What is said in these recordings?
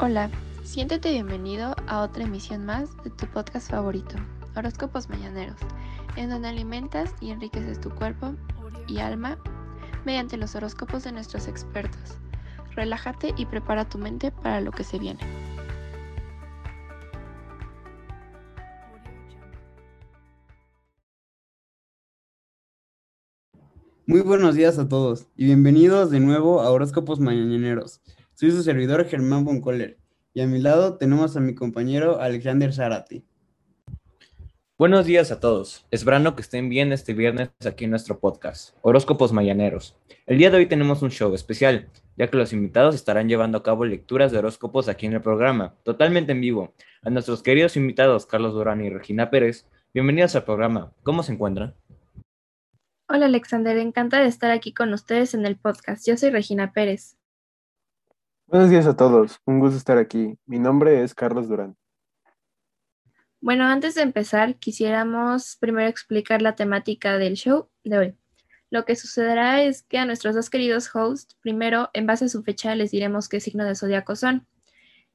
Hola, siéntete bienvenido a otra emisión más de tu podcast favorito, Horóscopos Mañaneros, en donde alimentas y enriqueces tu cuerpo y alma mediante los horóscopos de nuestros expertos. Relájate y prepara tu mente para lo que se viene. Muy buenos días a todos y bienvenidos de nuevo a Horóscopos Mañaneros. Soy su servidor Germán Boncoller y a mi lado tenemos a mi compañero Alexander Zarati. Buenos días a todos. Esperando que estén bien este viernes aquí en nuestro podcast, Horóscopos Mañaneros. El día de hoy tenemos un show especial, ya que los invitados estarán llevando a cabo lecturas de horóscopos aquí en el programa, totalmente en vivo. A nuestros queridos invitados Carlos Durán y Regina Pérez, bienvenidos al programa. ¿Cómo se encuentran? Hola Alexander, encantada de estar aquí con ustedes en el podcast. Yo soy Regina Pérez. Buenos días a todos, un gusto estar aquí. Mi nombre es Carlos Durán. Bueno, antes de empezar, quisiéramos primero explicar la temática del show de hoy. Lo que sucederá es que a nuestros dos queridos hosts, primero, en base a su fecha, les diremos qué signo de zodiaco son.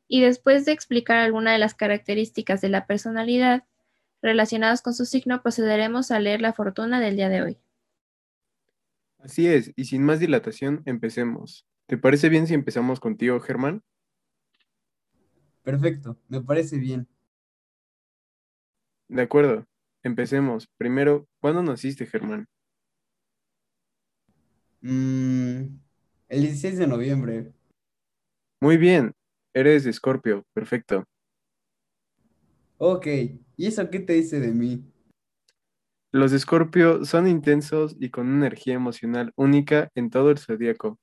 Y después de explicar alguna de las características de la personalidad relacionadas con su signo, procederemos a leer la fortuna del día de hoy. Así es, y sin más dilatación, empecemos. ¿Te parece bien si empezamos contigo, Germán? Perfecto, me parece bien. De acuerdo, empecemos. Primero, ¿cuándo naciste, Germán? Mm, el 16 de noviembre. Muy bien, eres de Escorpio, perfecto. Ok, ¿y eso qué te dice de mí? Los de Escorpio son intensos y con una energía emocional única en todo el zodíaco.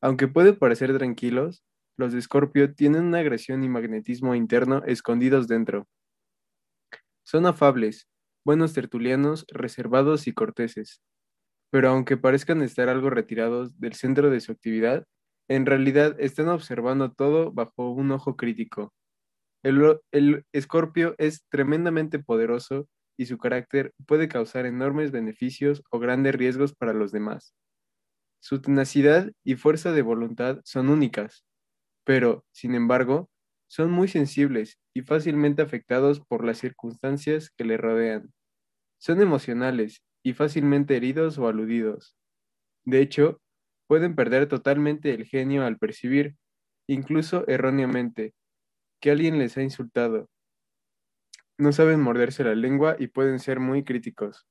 Aunque pueden parecer tranquilos, los de Escorpio tienen una agresión y magnetismo interno escondidos dentro. Son afables, buenos tertulianos, reservados y corteses. Pero aunque parezcan estar algo retirados del centro de su actividad, en realidad están observando todo bajo un ojo crítico. El Escorpio es tremendamente poderoso y su carácter puede causar enormes beneficios o grandes riesgos para los demás. Su tenacidad y fuerza de voluntad son únicas, pero, sin embargo, son muy sensibles y fácilmente afectados por las circunstancias que le rodean. Son emocionales y fácilmente heridos o aludidos. De hecho, pueden perder totalmente el genio al percibir, incluso erróneamente, que alguien les ha insultado. No saben morderse la lengua y pueden ser muy críticos.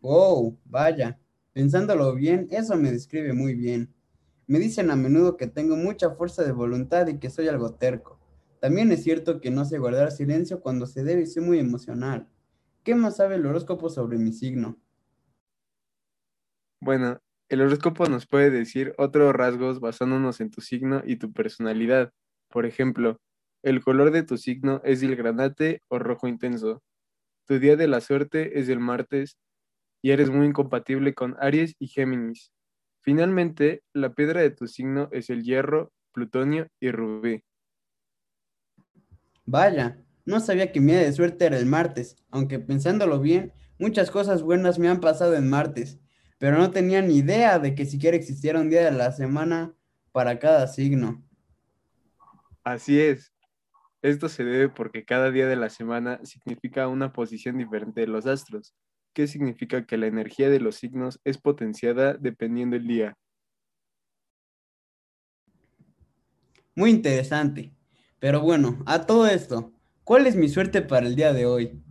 Oh, vaya. Pensándolo bien, eso me describe muy bien. Me dicen a menudo que tengo mucha fuerza de voluntad y que soy algo terco. También es cierto que no sé guardar silencio cuando se debe y soy muy emocional. ¿Qué más sabe el horóscopo sobre mi signo? Bueno, el horóscopo nos puede decir otros rasgos basándonos en tu signo y tu personalidad. Por ejemplo, el color de tu signo es el granate o rojo intenso. Tu día de la suerte es el martes y eres muy incompatible con Aries y Géminis. Finalmente, la piedra de tu signo es el hierro, plutonio y rubí. Vaya, no sabía que mi día de suerte era el martes, aunque pensándolo bien, muchas cosas buenas me han pasado en martes, pero no tenía ni idea de que siquiera existiera un día de la semana para cada signo. Así es. Esto se debe porque cada día de la semana significa una posición diferente de los astros, ¿Qué significa que la energía de los signos es potenciada dependiendo el día. Muy interesante. Pero bueno, a todo esto, ¿cuál es mi suerte para el día de hoy?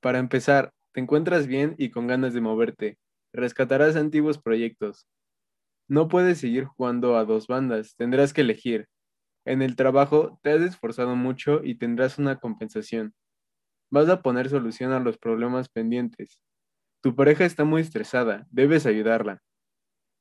Para empezar, te encuentras bien y con ganas de moverte. Rescatarás antiguos proyectos. No puedes seguir jugando a dos bandas, tendrás que elegir. En el trabajo te has esforzado mucho y tendrás una compensación. Vas a poner solución a los problemas pendientes. Tu pareja está muy estresada, debes ayudarla.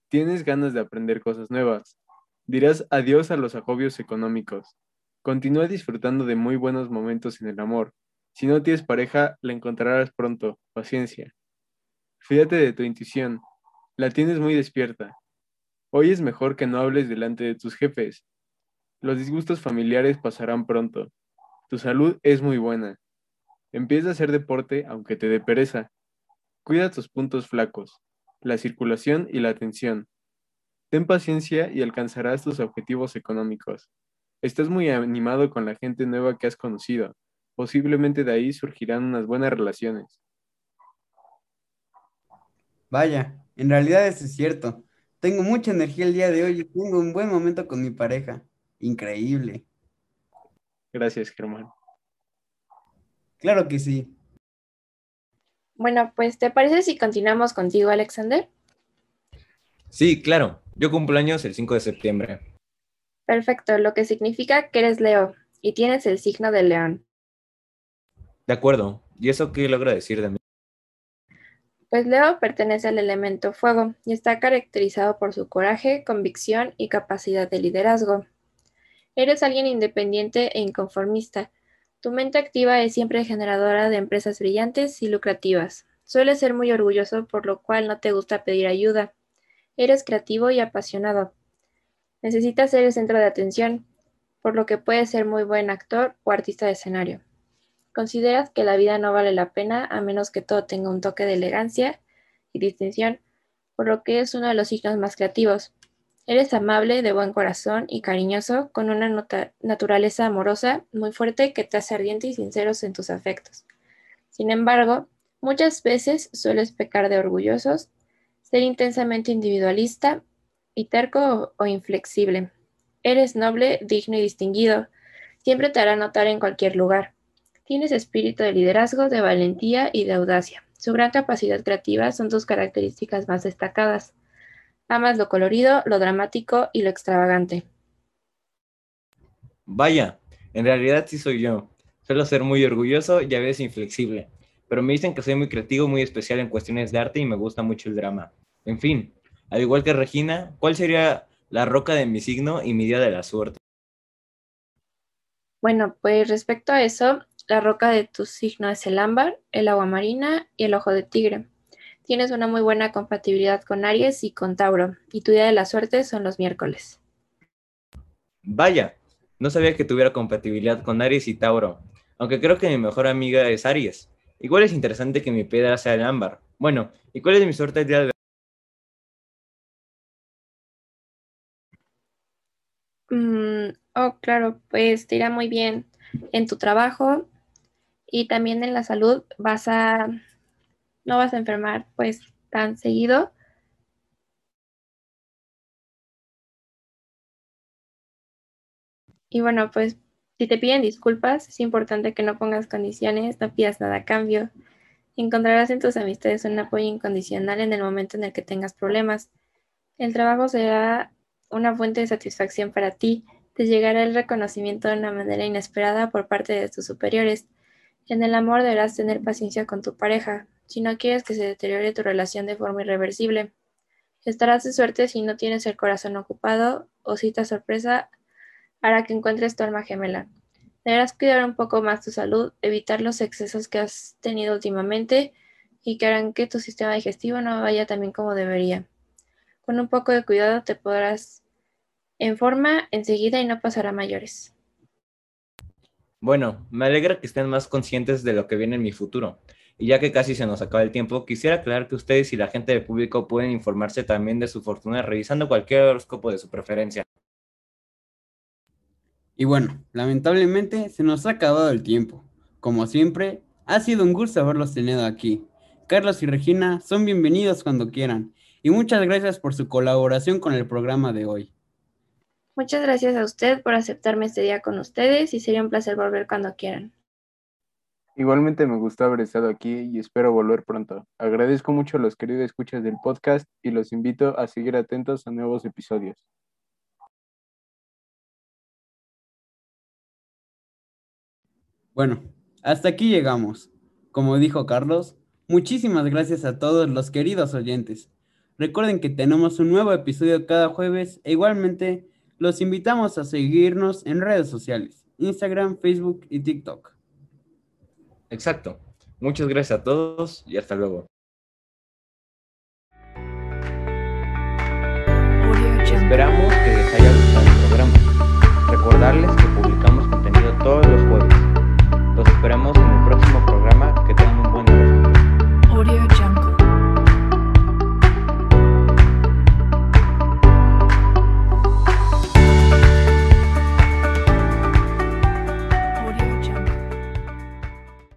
Tienes ganas de aprender cosas nuevas. Dirás adiós a los agobios económicos. Continúa disfrutando de muy buenos momentos en el amor. Si no tienes pareja, la encontrarás pronto. Paciencia. Fíjate de tu intuición. La tienes muy despierta. Hoy es mejor que no hables delante de tus jefes. Los disgustos familiares pasarán pronto. Tu salud es muy buena. Empieza a hacer deporte aunque te dé pereza. Cuida tus puntos flacos, la circulación y la atención. Ten paciencia y alcanzarás tus objetivos económicos. Estás muy animado con la gente nueva que has conocido. Posiblemente de ahí surgirán unas buenas relaciones. Vaya, en realidad eso es cierto. Tengo mucha energía el día de hoy y tengo un buen momento con mi pareja. Increíble. Gracias, Germán. Claro que sí. Bueno, pues ¿te parece si continuamos contigo, Alexander? Sí, claro. Yo cumplo años el 5 de septiembre. Perfecto, lo que significa que eres Leo y tienes el signo del león. De acuerdo. ¿Y eso qué logra decir de mí? Pues Leo pertenece al elemento fuego y está caracterizado por su coraje, convicción y capacidad de liderazgo. Eres alguien independiente e inconformista. Tu mente activa es siempre generadora de empresas brillantes y lucrativas. Sueles ser muy orgulloso, por lo cual no te gusta pedir ayuda. Eres creativo y apasionado. Necesitas ser el centro de atención, por lo que puedes ser muy buen actor o artista de escenario. Consideras que la vida no vale la pena a menos que todo tenga un toque de elegancia y distinción, por lo que es uno de los signos más creativos. Eres amable, de buen corazón y cariñoso, con una naturaleza amorosa muy fuerte que te hace ardiente y sinceros en tus afectos. Sin embargo, muchas veces sueles pecar de orgullosos, ser intensamente individualista y terco o inflexible. Eres noble, digno y distinguido. Siempre te hará notar en cualquier lugar. Tienes espíritu de liderazgo, de valentía y de audacia. Su gran capacidad creativa son tus características más destacadas. Amas lo colorido, lo dramático y lo extravagante. Vaya, en realidad sí soy yo. Suelo ser muy orgulloso y a veces inflexible, pero me dicen que soy muy creativo, muy especial en cuestiones de arte y me gusta mucho el drama. En fin, al igual que Regina, ¿cuál sería la roca de mi signo y mi día de la suerte? Bueno, pues respecto a eso, la roca de tu signo es el ámbar, el agua marina y el ojo de tigre. Tienes una muy buena compatibilidad con Aries y con Tauro, y tu día de la suerte son los miércoles. Vaya, no sabía que tuviera compatibilidad con Aries y Tauro, aunque creo que mi mejor amiga es Aries. Igual es interesante que mi piedra sea el ámbar. Bueno, ¿y cuál es mi suerte el día de Mm, oh, claro, pues te irá muy bien en tu trabajo y también en la salud. Vas a, no vas a enfermar pues tan seguido. Y bueno, pues si te piden disculpas, es importante que no pongas condiciones, no pidas nada a cambio. Encontrarás en tus amistades un apoyo incondicional en el momento en el que tengas problemas. El trabajo será una fuente de satisfacción para ti, te llegará el reconocimiento de una manera inesperada por parte de tus superiores. En el amor deberás tener paciencia con tu pareja, si no quieres que se deteriore tu relación de forma irreversible. Estarás de suerte si no tienes el corazón ocupado o cita sorpresa hará que encuentres tu alma gemela. Deberás cuidar un poco más tu salud, evitar los excesos que has tenido últimamente y que harán que tu sistema digestivo no vaya tan bien como debería. Con un poco de cuidado te podrás en forma enseguida y no pasará mayores. Bueno, me alegra que estén más conscientes de lo que viene en mi futuro. Y ya que casi se nos acaba el tiempo, quisiera aclarar que ustedes y la gente del público pueden informarse también de su fortuna revisando cualquier horóscopo de su preferencia. Y bueno, lamentablemente se nos ha acabado el tiempo. Como siempre, ha sido un gusto haberlos tenido aquí. Carlos y Regina son bienvenidos cuando quieran. Y muchas gracias por su colaboración con el programa de hoy. Muchas gracias a usted por aceptarme este día con ustedes y sería un placer volver cuando quieran. Igualmente me gustó haber estado aquí y espero volver pronto. Agradezco mucho a los queridos escuchas del podcast y los invito a seguir atentos a nuevos episodios. Bueno, hasta aquí llegamos. Como dijo Carlos, muchísimas gracias a todos los queridos oyentes. Recuerden que tenemos un nuevo episodio cada jueves e igualmente los invitamos a seguirnos en redes sociales, Instagram, Facebook y TikTok. Exacto. Muchas gracias a todos y hasta luego. Esperamos que les haya gustado el programa. Recordarles que publicamos contenido todos los jueves